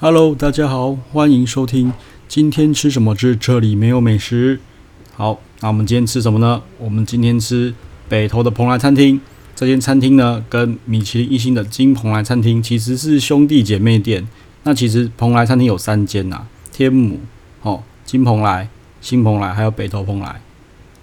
Hello，大家好，欢迎收听今天吃什么之这里没有美食。好，那我们今天吃什么呢？我们今天吃北投的蓬莱餐厅。这间餐厅呢，跟米其林一星的金蓬莱餐厅其实是兄弟姐妹店。那其实蓬莱餐厅有三间呐、啊，天母、哦、金蓬莱、新蓬莱，还有北投蓬莱。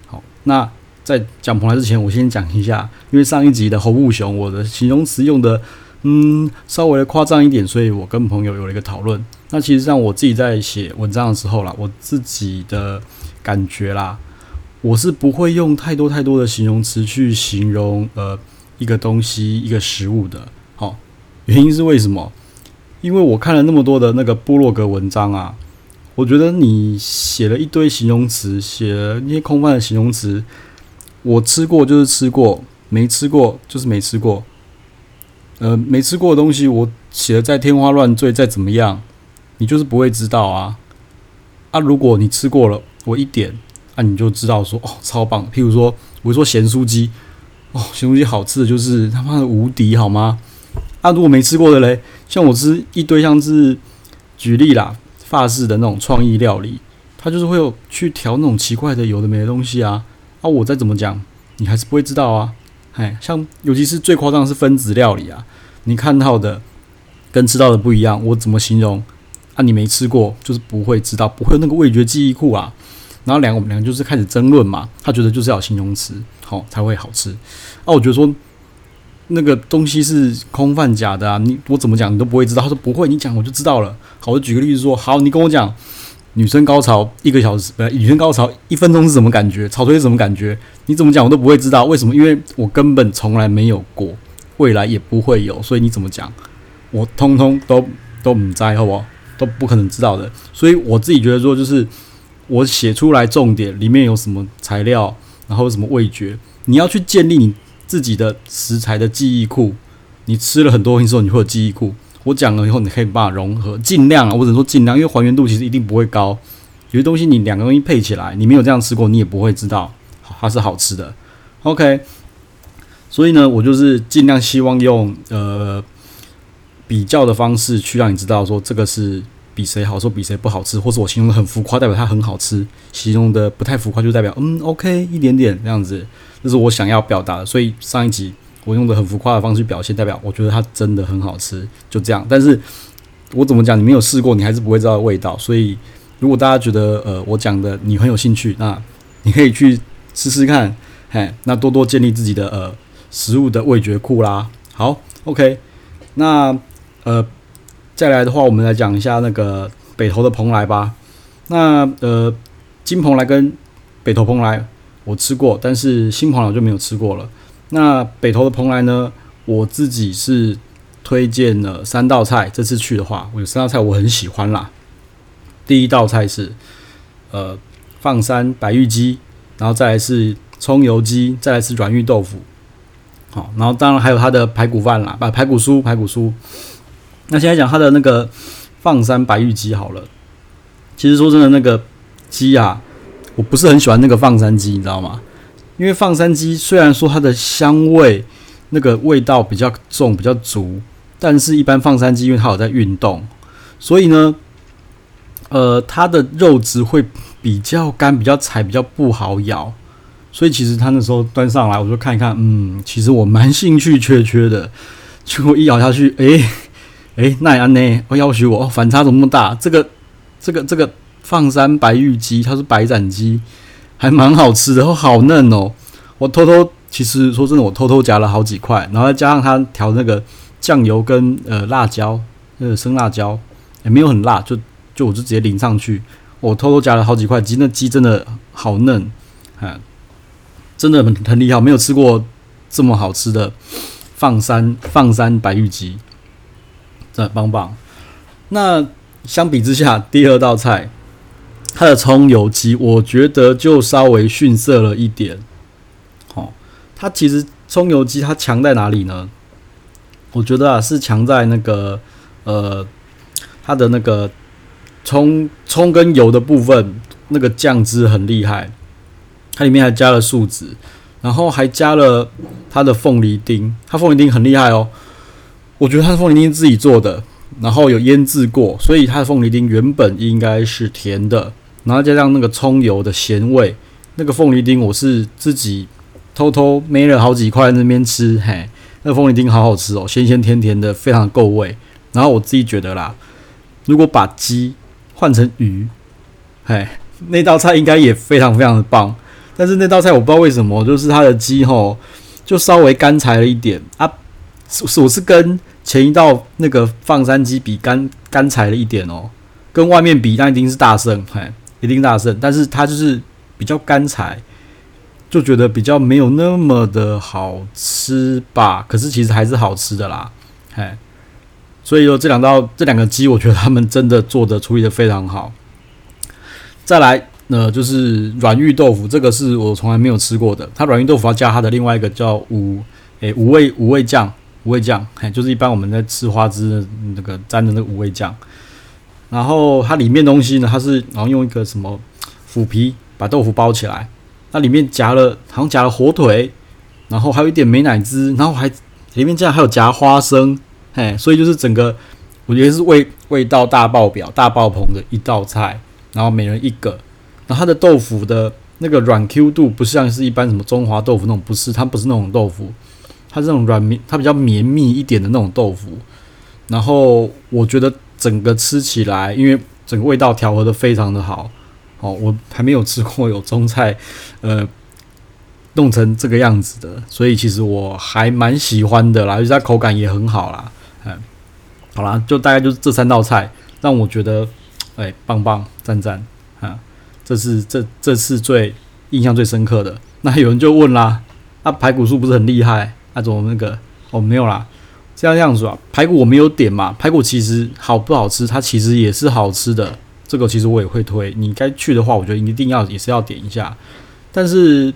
好，那在讲蓬莱之前，我先讲一下，因为上一集的侯布雄，我的形容词用的。嗯，稍微的夸张一点，所以我跟朋友有了一个讨论。那其实上我自己在写文章的时候啦，我自己的感觉啦，我是不会用太多太多的形容词去形容呃一个东西、一个食物的。好，原因是为什么？因为我看了那么多的那个部落格文章啊，我觉得你写了一堆形容词，写了那些空泛的形容词，我吃过就是吃过，没吃过就是没吃过。呃，没吃过的东西，我写的再天花乱坠，再怎么样，你就是不会知道啊。啊，如果你吃过了，我一点，啊，你就知道说，哦，超棒。譬如说，我说咸酥鸡，哦，咸酥鸡好吃的就是他妈的无敌，好吗？啊，如果没吃过的嘞，像我吃一堆像是举例啦，法式的那种创意料理，它就是会有去调那种奇怪的有的没的东西啊。啊，我再怎么讲，你还是不会知道啊。哎，像尤其是最夸张的是分子料理啊，你看到的跟吃到的不一样，我怎么形容啊？你没吃过，就是不会知道，不会有那个味觉记忆库啊。然后两个我们两个就是开始争论嘛，他觉得就是要形容词好、哦、才会好吃，啊，我觉得说那个东西是空泛假的啊，你我怎么讲你都不会知道。他说不会，你讲我就知道了。好，我举个例子说，好，你跟我讲。女生高潮一个小时，不，女生高潮一分钟是什么感觉？潮吹是什么感觉？你怎么讲我都不会知道，为什么？因为我根本从来没有过，未来也不会有，所以你怎么讲，我通通都都不在，好不好？都不可能知道的。所以我自己觉得说，就是我写出来重点里面有什么材料，然后有什么味觉，你要去建立你自己的食材的记忆库。你吃了很多东西之后，你会有记忆库。我讲了以后，你可以把它融合，尽量啊，我只能说尽量，因为还原度其实一定不会高。有些东西你两个东西配起来，你没有这样吃过，你也不会知道它是好吃的。OK，所以呢，我就是尽量希望用呃比较的方式去让你知道说这个是比谁好，说比谁不好吃，或者我形容的很浮夸，代表它很好吃；形容的不太浮夸，就代表嗯 OK 一点点这样子，这是我想要表达的。所以上一集。我用的很浮夸的方式表现，代表我觉得它真的很好吃，就这样。但是我怎么讲，你没有试过，你还是不会知道味道。所以，如果大家觉得呃我讲的你很有兴趣，那你可以去试试看，嘿，那多多建立自己的呃食物的味觉库啦。好，OK，那呃再来的话，我们来讲一下那个北投的蓬莱吧。那呃金蓬莱跟北投蓬莱我吃过，但是新蓬莱就没有吃过了。那北投的蓬莱呢？我自己是推荐了三道菜。这次去的话，我有三道菜我很喜欢啦。第一道菜是呃放山白玉鸡，然后再来是葱油鸡，再来是软玉豆腐。好，然后当然还有它的排骨饭啦，把排骨酥，排骨酥。那现在讲它的那个放山白玉鸡好了。其实说真的，那个鸡啊，我不是很喜欢那个放山鸡，你知道吗？因为放山鸡虽然说它的香味那个味道比较重，比较足，但是一般放山鸡因为它有在运动，所以呢，呃，它的肉质会比较干，比较柴，比较不好咬。所以其实它那时候端上来，我就看一看，嗯，其实我蛮兴趣缺缺的。结果一咬下去，诶诶，那样呢？我要求我反差怎么那么大？这个这个这个放山白玉鸡，它是白斩鸡。还蛮好吃的，好嫩哦！我偷偷，其实说真的，我偷偷夹了好几块，然后再加上它调那个酱油跟呃辣椒，那个生辣椒也没有很辣，就就我就直接淋上去。我偷偷夹了好几块鸡，那鸡真的好嫩，啊，真的很很厉害，没有吃过这么好吃的放山放山白玉鸡，真的棒棒。那相比之下，第二道菜。它的葱油鸡，我觉得就稍微逊色了一点。哦，它其实葱油鸡它强在哪里呢？我觉得啊，是强在那个呃，它的那个葱葱跟油的部分，那个酱汁很厉害。它里面还加了树脂，然后还加了它的凤梨丁，它凤梨丁很厉害哦。我觉得它的凤梨丁自己做的，然后有腌制过，所以它的凤梨丁原本应该是甜的，然后加上那个葱油的咸味，那个凤梨丁我是自己偷偷买了好几块在那边吃，嘿，那凤梨丁好好吃哦，咸咸甜甜的，非常够味。然后我自己觉得啦，如果把鸡换成鱼，嘿，那道菜应该也非常非常的棒。但是那道菜我不知道为什么，就是它的鸡吼就稍微干柴了一点啊，是我是跟前一道那个放山鸡比干干柴了一点哦，跟外面比那一定是大胜，嘿，一定大胜。但是它就是比较干柴，就觉得比较没有那么的好吃吧。可是其实还是好吃的啦，嘿。所以说这两道这两个鸡，我觉得他们真的做的处理的非常好。再来，呃，就是软玉豆腐，这个是我从来没有吃过的。它软玉豆腐要加它的另外一个叫五诶五味五味酱，五味酱，嘿，就是一般我们在吃花枝那个沾的那五味酱。然后它里面东西呢，它是然后用一个什么腐皮把豆腐包起来，那里面夹了好像夹了火腿，然后还有一点美乃滋，然后还里面竟然还有夹花生。嘿，所以就是整个，我觉得是味味道大爆表、大爆棚的一道菜，然后每人一个，然后它的豆腐的那个软 Q 度不像是一般什么中华豆腐那种，不是，它不是那种豆腐，它是那种软绵，它比较绵密一点的那种豆腐，然后我觉得整个吃起来，因为整个味道调和的非常的好，哦，我还没有吃过有中菜，呃。弄成这个样子的，所以其实我还蛮喜欢的啦，而且它口感也很好啦。嗯，好啦，就大概就是这三道菜让我觉得，哎，棒棒赞赞啊！这是这这次最印象最深刻的。那有人就问啦，那、啊、排骨酥不是很厉害？那、啊、怎么那个？哦，没有啦，这样这样子啊，排骨我没有点嘛。排骨其实好不好吃？它其实也是好吃的。这个其实我也会推，你该去的话，我觉得一定要也是要点一下。但是。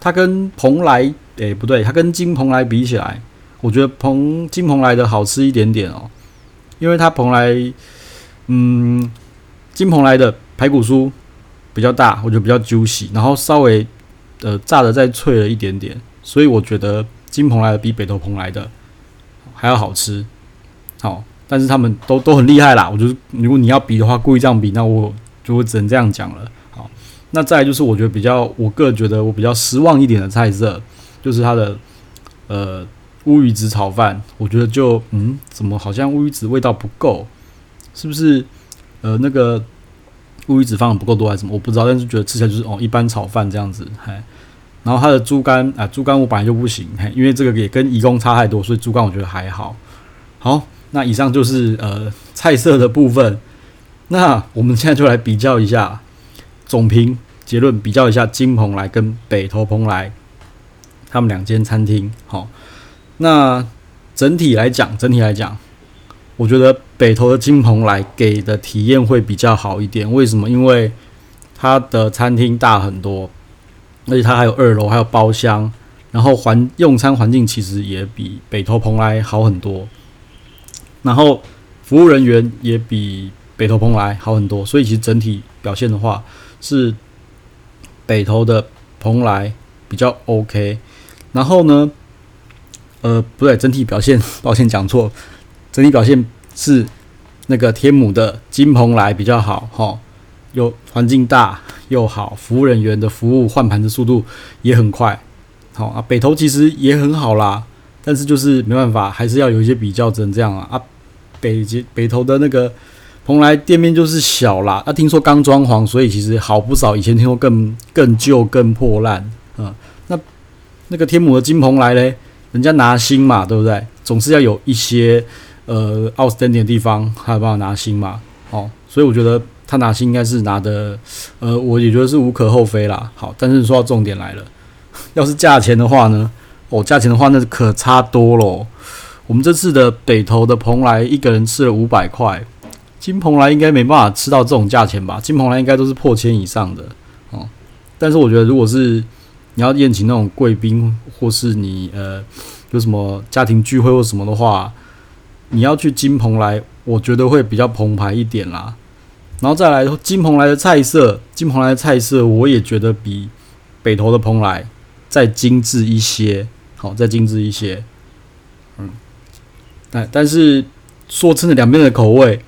它跟蓬莱，诶、不对，它跟金蓬莱比起来，我觉得蓬金蓬莱的好吃一点点哦，因为它蓬莱，嗯，金蓬莱的排骨酥比较大，我觉得比较 juicy，然后稍微呃炸的再脆了一点点，所以我觉得金蓬莱的比北投蓬莱的还要好吃。好，但是他们都都很厉害啦，我觉得如果你要比的话，故意这样比，那我就会只能这样讲了。好那再来就是，我觉得比较，我个人觉得我比较失望一点的菜色，就是它的呃乌鱼子炒饭。我觉得就嗯，怎么好像乌鱼子味道不够？是不是呃那个乌鱼子放的不够多还是什么？我不知道，但是觉得吃起来就是哦一般炒饭这样子。嘿，然后它的猪肝啊，猪肝我本来就不行，嘿，因为这个也跟宜贡差太多，所以猪肝我觉得还好。好，那以上就是呃菜色的部分。那我们现在就来比较一下。总评结论比较一下金蓬莱跟北投蓬莱，他们两间餐厅。好，那整体来讲，整体来讲，我觉得北投的金蓬莱给的体验会比较好一点。为什么？因为它的餐厅大很多，而且它还有二楼，还有包厢，然后环用餐环境其实也比北投蓬莱好很多，然后服务人员也比北投蓬莱好很多，所以其实整体表现的话。是北投的蓬莱比较 OK，然后呢，呃，不对，整体表现，抱歉讲错，整体表现是那个天母的金蓬莱比较好，齁，又环境大又好，服务人员的服务换盘的速度也很快，好啊，北投其实也很好啦，但是就是没办法，还是要有一些比较，只能这样啊，啊，北北投的那个。蓬莱店面就是小啦，那、啊、听说刚装潢，所以其实好不少。以前听说更更旧、更破烂，嗯，那那个天母的金蓬莱嘞，人家拿星嘛，对不对？总是要有一些呃 outstanding 的地方，还有办法拿星嘛，哦，所以我觉得他拿薪应该是拿的，呃，我也觉得是无可厚非啦。好，但是说到重点来了，要是价钱的话呢？哦，价钱的话那可差多咯。我们这次的北投的蓬莱，一个人吃了五百块。金蓬莱应该没办法吃到这种价钱吧？金蓬莱应该都是破千以上的哦。但是我觉得，如果是你要宴请那种贵宾，或是你呃有什么家庭聚会或什么的话，你要去金蓬莱，我觉得会比较澎湃一点啦。然后再来金蓬莱的菜色，金蓬莱的菜色我也觉得比北投的蓬莱再精致一些，好，再精致一些。嗯，但但是。说真的，两边的口味，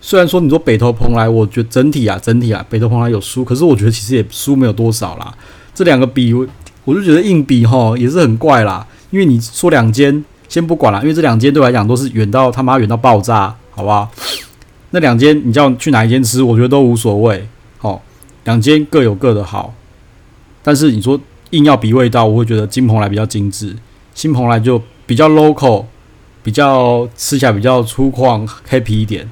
虽然说你说北投蓬莱，我觉得整体啊，整体啊，北投蓬莱有输，可是我觉得其实也输没有多少啦。这两个比，我就觉得硬比哈也是很怪啦。因为你说两间，先不管了，因为这两间对我来讲都是远到他妈远到爆炸，好不好？那两间你叫去哪一间吃，我觉得都无所谓。好，两间各有各的好，但是你说硬要比味道，我会觉得金蓬莱比较精致，新蓬莱就比较 local。比较吃起来比较粗犷，happy 一点。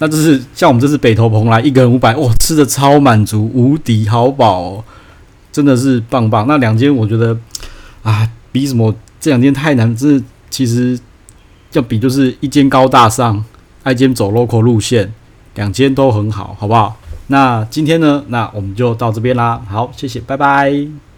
那这是像我们这是北投蓬莱，一个人五百，哇，吃的超满足，无敌好饱哦，真的是棒棒。那两间我觉得啊，比什么这两间太难，这其实要比就是一间高大上，I G M 走 local 路线，两间都很好，好不好？那今天呢，那我们就到这边啦。好，谢谢，拜拜。